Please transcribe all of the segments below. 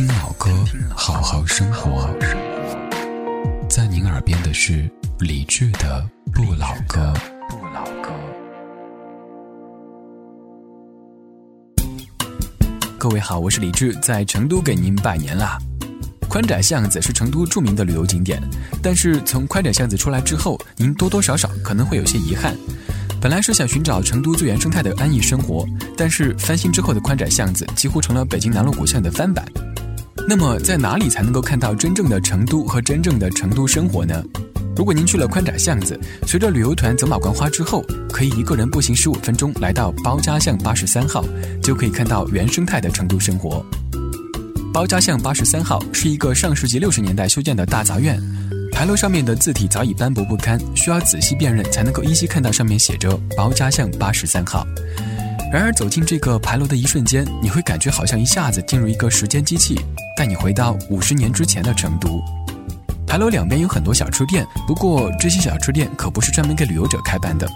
听老歌，好好生活。在您耳边的是理智的《不老歌》。不老歌。各位好，我是李志，在成都给您拜年啦。宽窄巷子是成都著名的旅游景点，但是从宽窄巷子出来之后，您多多少少可能会有些遗憾。本来是想寻找成都最原生态的安逸生活，但是翻新之后的宽窄巷子几乎成了北京南锣鼓巷的翻版。那么在哪里才能够看到真正的成都和真正的成都生活呢？如果您去了宽窄巷子，随着旅游团走马观花之后，可以一个人步行十五分钟来到包家巷八十三号，就可以看到原生态的成都生活。包家巷八十三号是一个上世纪六十年代修建的大杂院。牌楼上面的字体早已斑驳不堪，需要仔细辨认才能够依稀看到上面写着“包家巷八十三号”。然而走进这个牌楼的一瞬间，你会感觉好像一下子进入一个时间机器，带你回到五十年之前的成都。牌楼两边有很多小吃店，不过这些小吃店可不是专门给旅游者开办的。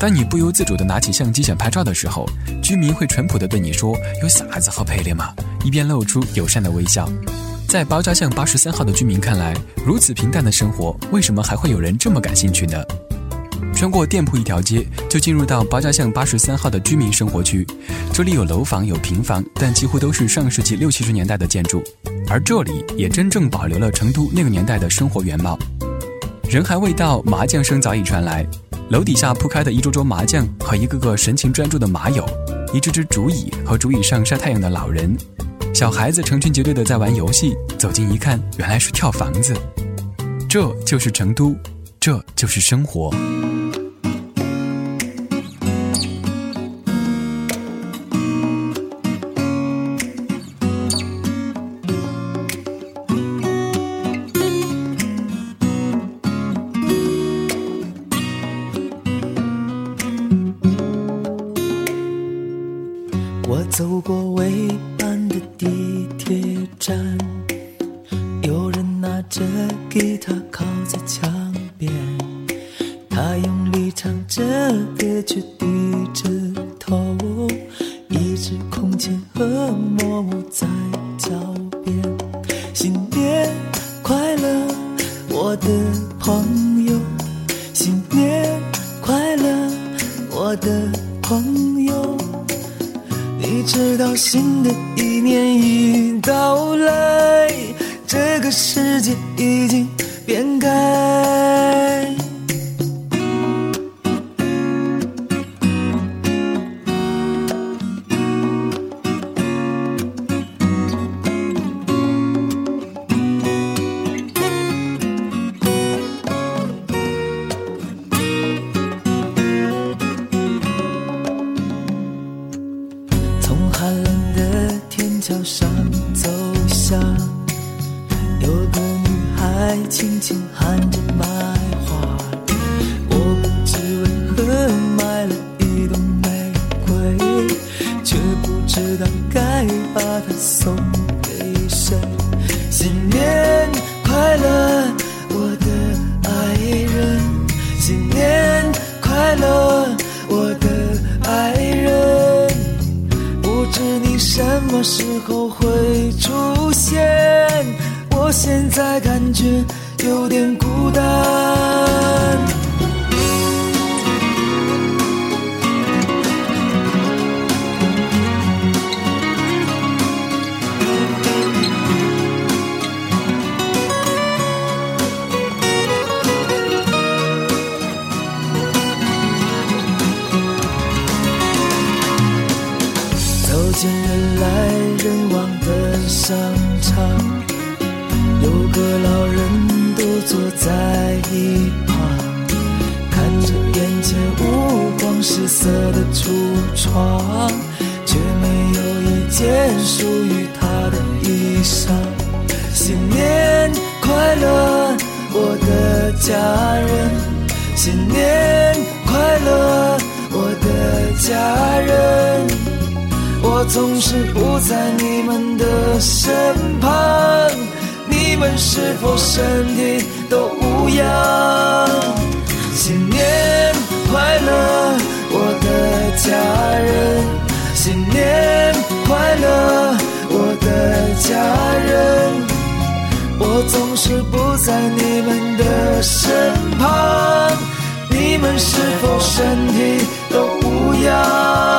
当你不由自主地拿起相机想拍照的时候，居民会淳朴地对你说：“有啥子好拍的嘛？”一边露出友善的微笑。在包家巷八十三号的居民看来，如此平淡的生活，为什么还会有人这么感兴趣呢？穿过店铺一条街，就进入到包家巷八十三号的居民生活区。这里有楼房，有平房，但几乎都是上世纪六七十年代的建筑。而这里也真正保留了成都那个年代的生活原貌。人还未到，麻将声早已传来。楼底下铺开的一桌桌麻将和一个个神情专注的麻友，一只只竹椅和竹椅上晒太阳的老人。小孩子成群结队的在玩游戏，走近一看，原来是跳房子。这就是成都，这就是生活。走过未班的。地铁站，有人拿着吉他靠在墙边，他用力唱着歌，却低着头，一直空气和默舞在脚边。新年快乐，我的朋友！新年快乐，我的朋友！一直到新的一年已到来，这个世界已经变改。轻含着买花，我不知为何买了一朵玫瑰，却不知道该把它送给谁。新年快乐，我的爱人！新年快乐，我的爱人！不知你什么时候会出现，我现在感觉。有点孤单。走进人来人往的商场有个老人坐在一旁，看着眼前五光十色的橱窗，却没有一件属于他的衣裳。新年快乐，我的家人！新年快乐，我的家人！我总是不在你们的身旁，你们是否身体都无恙？新年快乐，我的家人！新年快乐，我的家人，我总是不在你们的身旁，你们是否身体都无恙？